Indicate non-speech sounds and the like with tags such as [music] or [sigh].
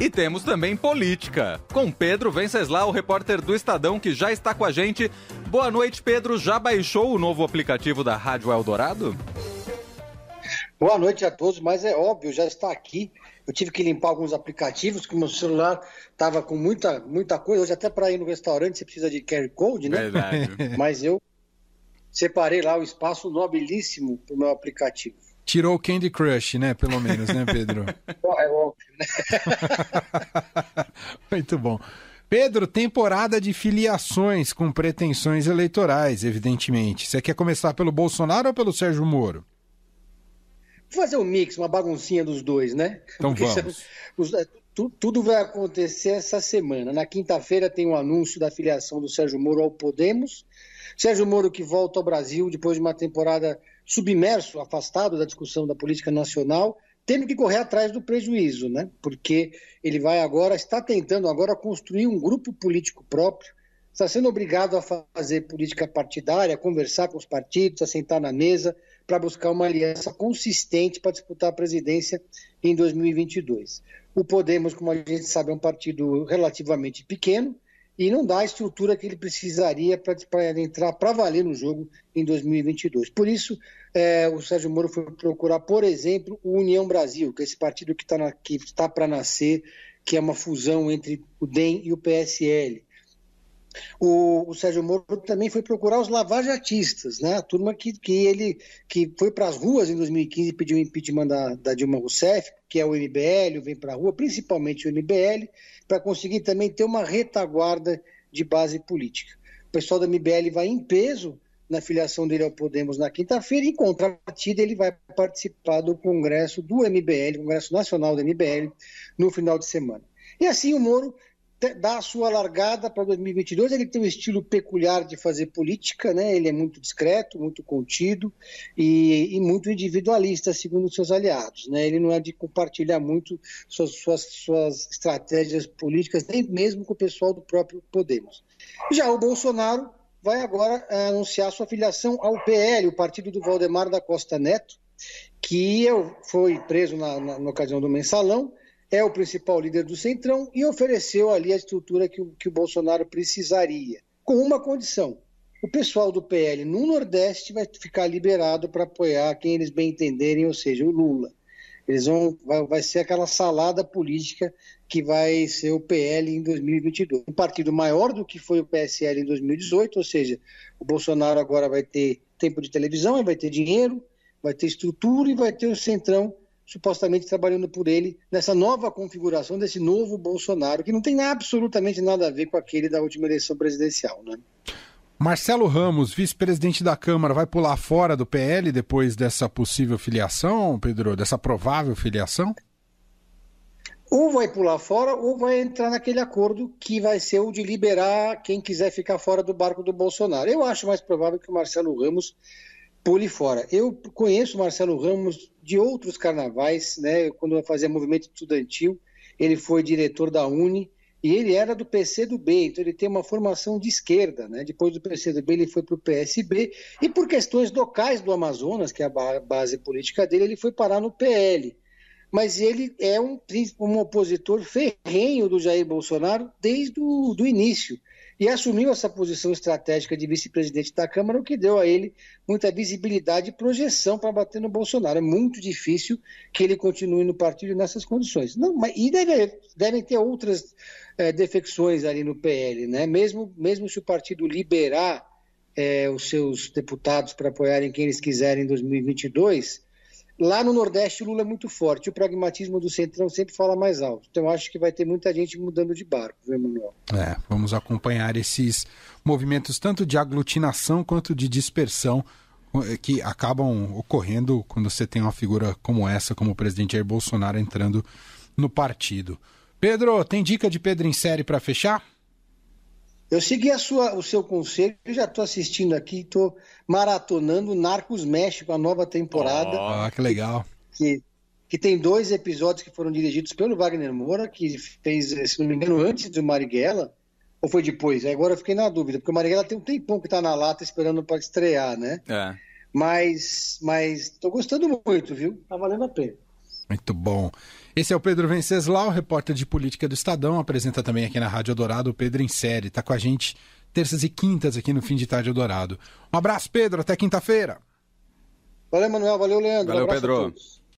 E temos também política, com Pedro Venceslau, o repórter do Estadão, que já está com a gente. Boa noite, Pedro. Já baixou o novo aplicativo da Rádio Eldorado? Boa noite a todos, mas é óbvio, já está aqui. Eu tive que limpar alguns aplicativos, que meu celular estava com muita, muita coisa. Hoje, até para ir no restaurante, você precisa de carry code, né? Verdade. [laughs] mas eu separei lá o espaço nobilíssimo para o meu aplicativo. Tirou o Candy Crush, né? Pelo menos, né, Pedro? [laughs] é óbvio, né? [laughs] Muito bom. Pedro, temporada de filiações com pretensões eleitorais, evidentemente. Você quer começar pelo Bolsonaro ou pelo Sérgio Moro? Vou fazer um mix, uma baguncinha dos dois, né? Então Porque vamos. [laughs] Os, tudo vai acontecer essa semana. Na quinta-feira tem o um anúncio da filiação do Sérgio Moro ao Podemos. Sérgio Moro que volta ao Brasil depois de uma temporada submerso, afastado da discussão da política nacional, tendo que correr atrás do prejuízo, né? Porque ele vai agora, está tentando agora construir um grupo político próprio, está sendo obrigado a fazer política partidária, a conversar com os partidos, a sentar na mesa para buscar uma aliança consistente para disputar a presidência em 2022. O Podemos, como a gente sabe, é um partido relativamente pequeno, e não dá a estrutura que ele precisaria para entrar para valer no jogo em 2022. Por isso, é, o Sérgio Moro foi procurar, por exemplo, o União Brasil, que é esse partido que está tá para nascer, que é uma fusão entre o DEM e o PSL. O, o, Sérgio Moro também foi procurar os lavajatistas, né? a turma que, que ele que foi para as ruas em 2015 e pediu o impeachment da, da Dilma Rousseff, que é o MBL, vem para a rua, principalmente o MBL, para conseguir também ter uma retaguarda de base política. O pessoal do MBL vai em peso na filiação dele ao Podemos na quinta-feira, e em contrapartida ele vai participar do congresso do MBL, Congresso Nacional do MBL, no final de semana. E assim o Moro dá a sua largada para 2022. Ele tem um estilo peculiar de fazer política, né? Ele é muito discreto, muito contido e, e muito individualista, segundo seus aliados, né? Ele não é de compartilhar muito suas, suas, suas estratégias políticas, nem mesmo com o pessoal do próprio Podemos. Já o Bolsonaro vai agora é, anunciar sua filiação ao PL, o partido do Valdemar da Costa Neto, que foi preso na, na, na ocasião do mensalão é o principal líder do Centrão e ofereceu ali a estrutura que o, que o Bolsonaro precisaria, com uma condição. O pessoal do PL no Nordeste vai ficar liberado para apoiar quem eles bem entenderem, ou seja, o Lula. Eles vão, vai, vai ser aquela salada política que vai ser o PL em 2022. Um partido maior do que foi o PSL em 2018, ou seja, o Bolsonaro agora vai ter tempo de televisão, vai ter dinheiro, vai ter estrutura e vai ter o Centrão supostamente trabalhando por ele nessa nova configuração desse novo Bolsonaro, que não tem absolutamente nada a ver com aquele da última eleição presidencial. Né? Marcelo Ramos, vice-presidente da Câmara, vai pular fora do PL depois dessa possível filiação, Pedro, dessa provável filiação? Ou vai pular fora ou vai entrar naquele acordo que vai ser o de liberar quem quiser ficar fora do barco do Bolsonaro. Eu acho mais provável que o Marcelo Ramos pule fora. Eu conheço Marcelo Ramos de outros carnavais, né? Quando fazia movimento estudantil, ele foi diretor da Uni e ele era do PCdoB, então ele tem uma formação de esquerda, né? Depois do PCdoB ele foi para o PSB e por questões locais do Amazonas, que é a base política dele, ele foi parar no PL. Mas ele é um, um opositor ferrenho do Jair Bolsonaro desde o do início e assumiu essa posição estratégica de vice-presidente da Câmara, o que deu a ele muita visibilidade e projeção para bater no Bolsonaro. É muito difícil que ele continue no partido nessas condições. Não, mas, e deve, devem ter outras é, defecções ali no PL, né? Mesmo, mesmo se o partido liberar é, os seus deputados para apoiarem quem eles quiserem em 2022, Lá no Nordeste, o Lula é muito forte. O pragmatismo do Centrão sempre fala mais alto. Então, acho que vai ter muita gente mudando de barco, viu? É, vamos acompanhar esses movimentos, tanto de aglutinação quanto de dispersão, que acabam ocorrendo quando você tem uma figura como essa, como o presidente Jair Bolsonaro, entrando no partido. Pedro, tem dica de Pedro em série para fechar? Eu segui a sua, o seu conselho, já estou assistindo aqui, estou maratonando Narcos México, a nova temporada. Ah, oh, que legal. Que, que tem dois episódios que foram dirigidos pelo Wagner Moura, que fez, se não me engano, antes do Marighella, ou foi depois? Agora eu fiquei na dúvida, porque o Marighella tem um tempão que está na lata esperando para estrear, né? É. Mas estou gostando muito, viu? Tá valendo a pena. Muito bom. Esse é o Pedro Venceslau, repórter de política do Estadão, apresenta também aqui na Rádio Dourado o Pedro em série. Está com a gente terças e quintas aqui no fim de tarde Dourado. Um abraço, Pedro, até quinta-feira. Valeu, Manuel, valeu, Leandro. Valeu, um Pedro.